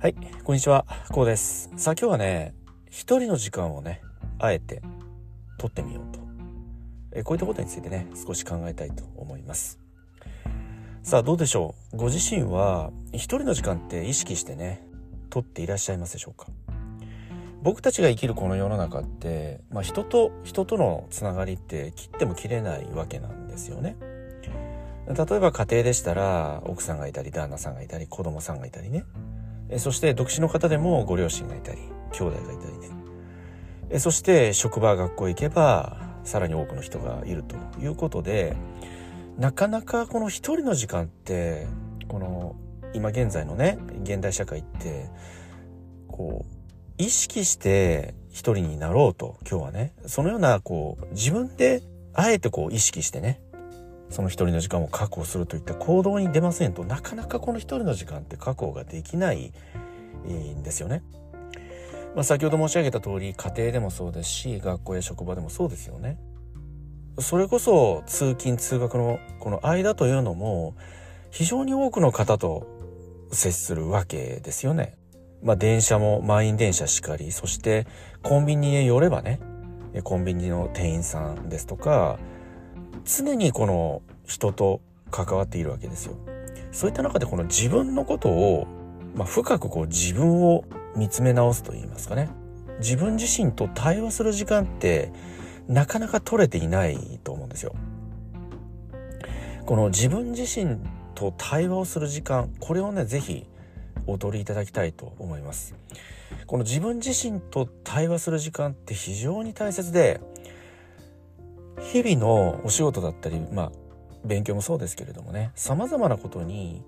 はい、こんにちは、こうです。さあ今日はね、一人の時間をね、あえて取ってみようと。えこういったことについてね、少し考えたいと思います。さあどうでしょう？ご自身は一人の時間って意識してね、取っていらっしゃいますでしょうか？僕たちが生きるこの世の中って、まあ、人と人とのつながりって切っても切れないわけなんですよね。例えば家庭でしたら奥さんがいたり旦那さんがいたり子供さんがいたりねえそして独身の方でもご両親がいたり兄弟がいたりね。えそして職場学校行けばさらに多くの人がいるということでなかなかこの一人の時間ってこの今現在のね現代社会ってこう意識して一人になろうと今日はねそのようなこう自分であえてこう意識してねその一人の時間を確保するといった行動に出ませんとなかなかこの一人の時間って確保ができないんですよね。まあ、先ほど申し上げた通り家庭でもそうですし学校や職場でもそうですよね。それこそ通勤通学のこの間というのも非常に多くの方と接するわけですよね。まあ電車も満員電車しかりそしてコンビニへ寄ればねコンビニの店員さんですとか常にこの人と関わっているわけですよ。そういった中でこの自分のことを、まあ、深くこう自分を見つめ直すと言いますかね。自分自身と対話する時間ってなかなか取れていないと思うんですよ。この自分自身と対話をする時間、これをね、ぜひお取りいただきたいと思います。この自分自身と対話する時間って非常に大切で、日々のお仕事だったり、まあ、勉強もそうですけれどもね、様々なことに、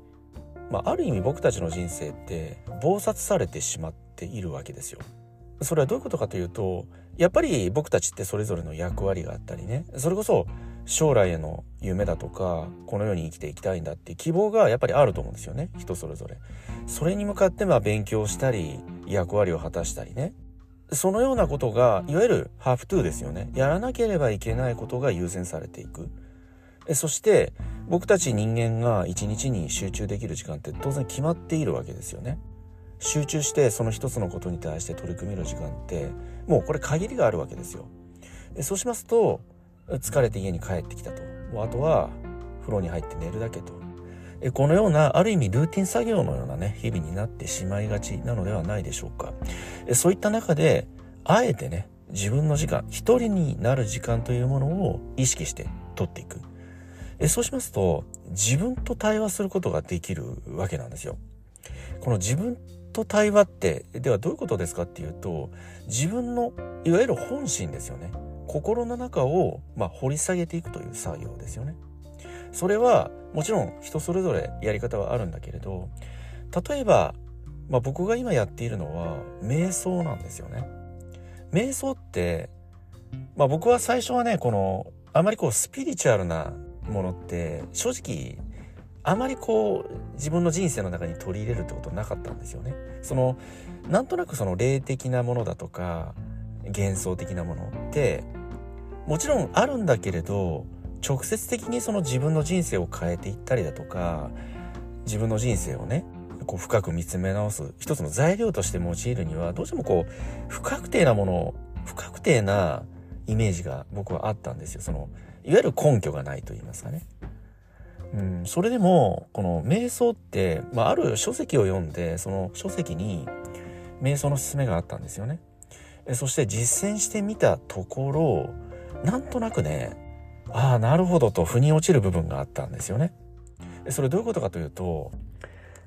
まあ、ある意味僕たちの人生って暴殺されてしまっているわけですよ。それはどういうことかというと、やっぱり僕たちってそれぞれの役割があったりね、それこそ将来への夢だとか、この世に生きていきたいんだって希望がやっぱりあると思うんですよね、人それぞれ。それに向かってまあ勉強したり、役割を果たしたりね、そのようなことが、いわゆるハーフトゥーですよね。やらなければいけないことが優先されていく。そして、僕たち人間が一日に集中できる時間って当然決まっているわけですよね。集中してその一つのことに対して取り組める時間って、もうこれ限りがあるわけですよ。そうしますと、疲れて家に帰ってきたと。あとは風呂に入って寝るだけと。このようなある意味ルーティン作業のようなね日々になってしまいがちなのではないでしょうか。そういった中であえてね自分の時間一人になる時間というものを意識して取っていく。そうしますと自分と対話することができるわけなんですよ。この自分と対話ってではどういうことですかっていうと自分のいわゆる本心ですよね。心の中を、まあ、掘り下げていくという作業ですよね。それはもちろん人それぞれやり方はあるんだけれど例えば、まあ、僕が今やっているのは瞑想なんですよね。瞑想って、まあ、僕は最初はねこのあまりこうスピリチュアルなものって正直あまりこう自分の人生の中に取り入れるってことなかったんですよね。そのなんとなくその霊的なものだとか幻想的なものってもちろんあるんだけれど直接的にその自分の人生を変えていったりだとか自分の人生をねこう深く見つめ直す一つの材料として用いるにはどうしてもこう不確定なもの不確定なイメージが僕はあったんですよそのいわゆる根拠がないと言いますかね。うん、それでもこの瞑想って、まあ、ある書籍を読んでその書籍に瞑想の勧めがあったんですよね。そして実践してみたところなんとなくねああ、なるほどと、腑に落ちる部分があったんですよね。それどういうことかというと、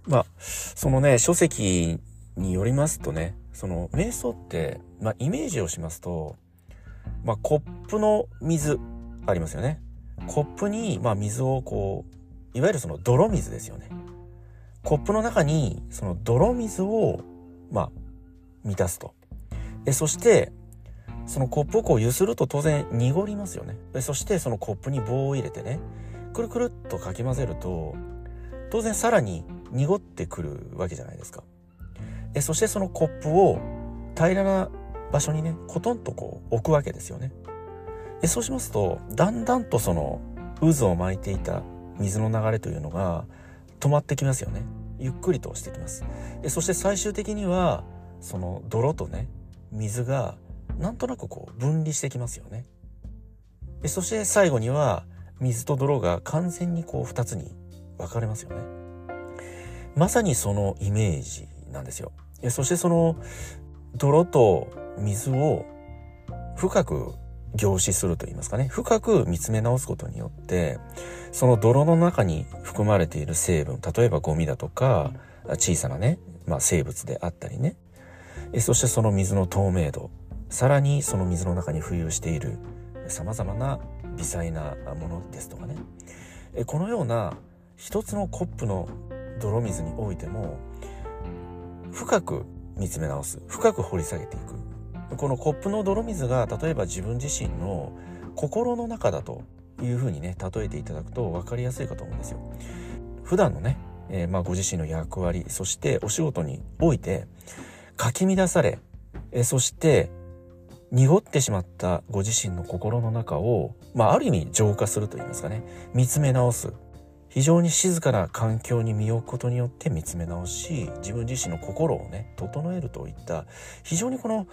まあ、そのね、書籍によりますとね、その、瞑想って、まあ、イメージをしますと、まあ、コップの水、ありますよね。コップに、まあ、水をこう、いわゆるその泥水ですよね。コップの中に、その泥水を、まあ、満たすと。え、そして、そのコップをこう揺すると当然濁りますよね。そしてそのコップに棒を入れてね、くるくるっとかき混ぜると、当然さらに濁ってくるわけじゃないですか。えそしてそのコップを平らな場所にね、コトンとこう置くわけですよね。えそうしますと、だんだんとその渦を巻いていた水の流れというのが止まってきますよね。ゆっくりとしてきますでそして最終的にはその泥とね水がなんとなくこう分離してきますよね。でそして最後には水と泥が完全にこう2つに分かれますよね。まさにそのイメージなんですよ。そしてその泥と水を深く凝視すると言いますかね。深く見つめ直すことによってその泥の中に含まれている成分例えばゴミだとか小さなね、まあ、生物であったりね。そしてその水の透明度。さらにその水の中に浮遊している様々な微細なものですとかね。このような一つのコップの泥水においても深く見つめ直す深く掘り下げていく。このコップの泥水が例えば自分自身の心の中だというふうにね例えていただくと分かりやすいかと思うんですよ。普段のね、えー、まあご自身の役割そしてお仕事においてかき乱され、え、そして濁ってしまったご自身の心の中を、まあ、ある意味浄化すると言いますかね見つめ直す非常に静かな環境に身を置くことによって見つめ直し自分自身の心をね整えるといった非常にこの、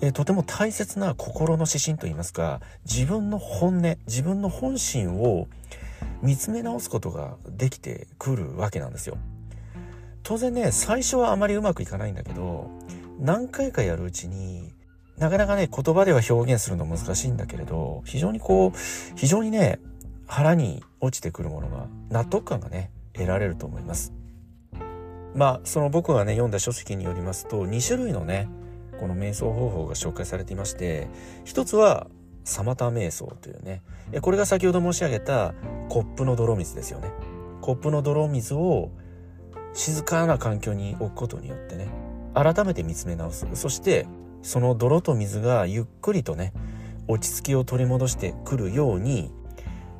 え、とても大切な心の指針といいますか自分の本音自分の本心を見つめ直すことができてくるわけなんですよ。当然ね最初はあまりうまくいかないんだけど何回かやるうちになかなかね言葉では表現するの難しいんだけれど非常にこう非常にね腹に落ちてくるものが納得感がね得られると思います。まあその僕がね読んだ書籍によりますと2種類のねこの瞑想方法が紹介されていまして一つはサマタ瞑想というねこれが先ほど申し上げたコップの泥水ですよね。コップの泥水を静かな環境に置くことによってね改めて見つめ直す。そしてその泥と水がゆっくりとね落ち着きを取り戻してくるように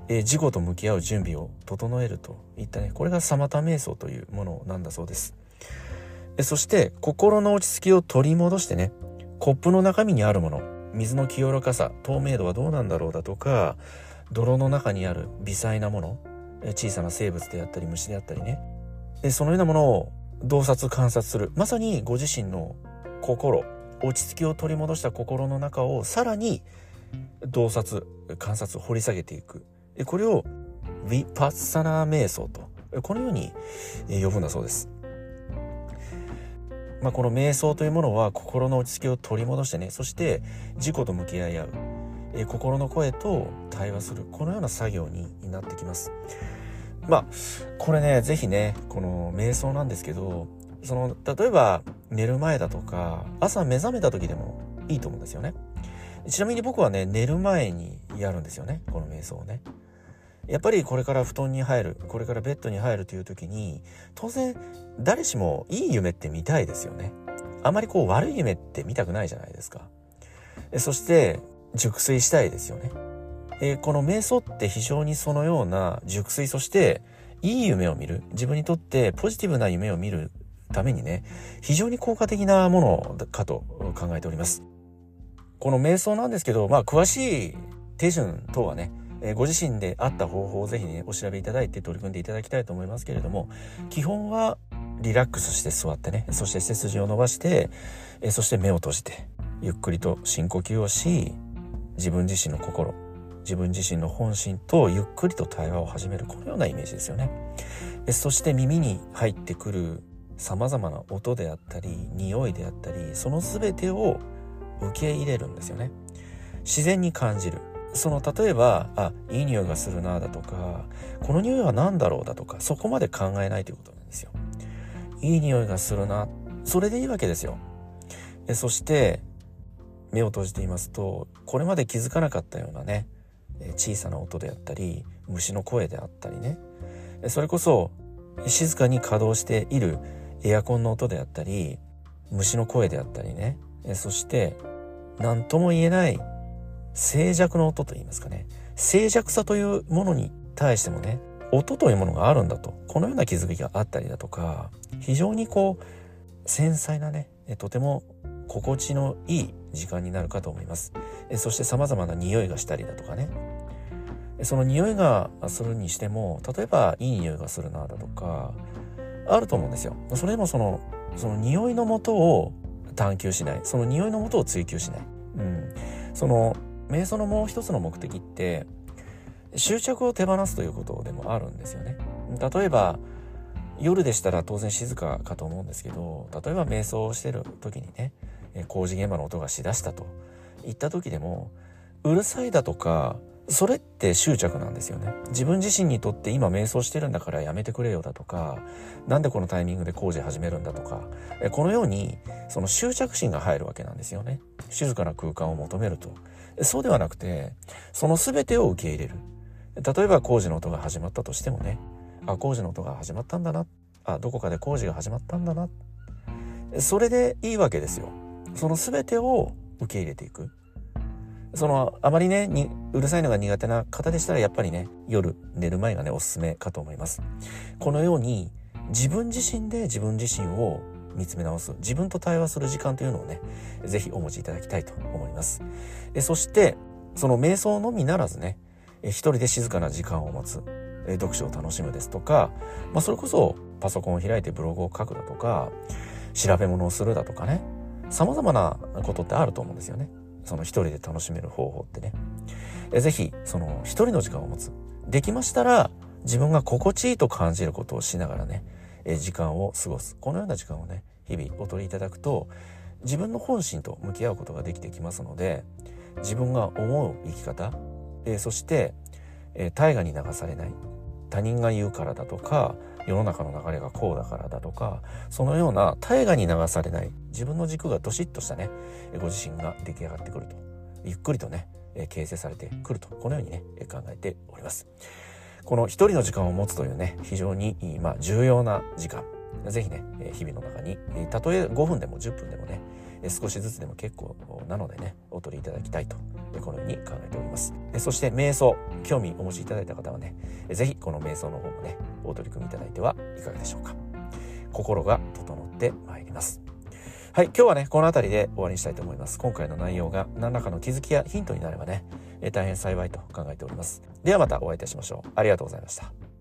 えー、事故と向き合う準備を整えるといったねこれがサマタ瞑想というものなんだそうです。そして心の落ち着きを取り戻してねコップの中身にあるもの水の清らかさ透明度はどうなんだろうだとか泥の中にある微細なもの小さな生物であったり虫であったりね。そのようなものを洞察観察する。まさにご自身の心落ち着きを取り戻した心の中をさらに洞察観察掘り下げていくこれをヴィパッサナー瞑想とこのように呼ぶんだそうです。まあ、この瞑想というものは心の落ち着きを取り戻してねそして自己と向き合い合う、え心の声と対話するこのような作業になってきます。まあこれね是非ねこの瞑想なんですけどその例えば寝る前だとか朝目覚めた時でもいいと思うんですよね。ちなみに僕はね寝る前にやるんですよね。この瞑想をね。やっぱりこれから布団に入るこれからベッドに入るという時に当然誰しもいい夢って見たいですよね。あまりこう悪い夢って見たくないじゃないですか。そして熟睡したいですよね。えこの瞑想って非常にそのような熟睡そしていい夢を見る。自分にとってポジティブな夢を見るためにね非常に効果的なものかと考えておりますこの瞑想なんですけどまあ詳しい手順等はねえご自身であった方法をぜひね、お調べいただいて取り組んでいただきたいと思いますけれども、基本はリラックスして座ってね、そして背筋を伸ばして、えそして目を閉じて、ゆっくりと深呼吸をし、自分自身の心、自分自身の本心とゆっくりと対話を始める、このようなイメージですよね。そして耳に入ってくる様々な音であったり、匂いであったり、その全てを受け入れるんですよね。自然に感じる。その例えばあいい匂いがするなだとかこの匂いは何だろうだとかそこまで考えないということなんですよ。いい匂いがするなそれでいいわけですよ。えそして目を閉じていますとこれまで気づかなかったようなね小さな音であったり虫の声であったりねそれこそ静かに稼働しているエアコンの音であったり虫の声であったりね。そして何とも言えない静寂の音と言いますかね。静寂さというものに対してもね音というものがあるんだと。このような気づきがあったりだとか非常にこう繊細なねとても心地のいい時間になるかと思います。そして様々な匂いがしたりだとかね。その匂いがするにしても例えばいい匂いがするなだとかあると思うんですよ。それでもその、その匂いのもとを探求しない。その匂いのもとを追求しない。うん。その、瞑想のもう一つの目的って、執着を手放すということでもあるんですよね。例えば、夜でしたら当然静かかと思うんですけど、例えば瞑想をしてる時にね、工事現場の音がしだしたと言った時でも、うるさいだとか、それって執着なんですよね。自分自身にとって今瞑想してるんだからやめてくれよだとか、なんでこのタイミングで工事始めるんだとか、このようにその執着心が入るわけなんですよね。静かな空間を求めると。そうではなくて、その全てを受け入れる。例えば工事の音が始まったとしてもね、あ、工事の音が始まったんだな。あ、どこかで工事が始まったんだな。それでいいわけですよ。その全てを受け入れていく。その、あまりね、に、うるさいのが苦手な方でしたら、やっぱりね、夜寝る前がね、おすすめかと思います。このように、自分自身で自分自身を見つめ直す、自分と対話する時間というのをね、ぜひお持ちいただきたいと思います。そして、その瞑想のみならずね、一人で静かな時間を持つ、読書を楽しむですとか、まあ、それこそパソコンを開いてブログを書くだとか、調べ物をするだとかね、様々なことってあると思うんですよね。その一人で楽しめる方法ってね。ぜひ、その一人の時間を持つ。できましたら、自分が心地いいと感じることをしながらね、え時間を過ごす。このような時間をね、日々お取りいただくと、自分の本心と向き合うことができてきますので、自分が思う生き方、えそして、え大河に流されない。他人が言うからだとか、世の中の流れがこうだからだとか、そのような大河に流されない、自分の軸がどしっとしたね、ご自身が出来上がってくると。ゆっくりとね、形成されてくると。このようにね、考えております。この一人の時間を持つというね、非常に、まあ、重要な時間。ぜひね、日々の中に、たとえ5分でも10分でもね、少しずつでも結構なのでね、お取りいただきたいと、このように考えております。そして瞑想、興味お持ちいただいた方はね、ぜひこの瞑想の方もね、お取り組みいただいてはいかがでしょうか。心が整ってまいります。はい、今日はね、この辺りで終わりにしたいと思います。今回の内容が何らかの気づきやヒントになればね、大変幸いと考えております。ではまたお会いいたしましょう。ありがとうございました。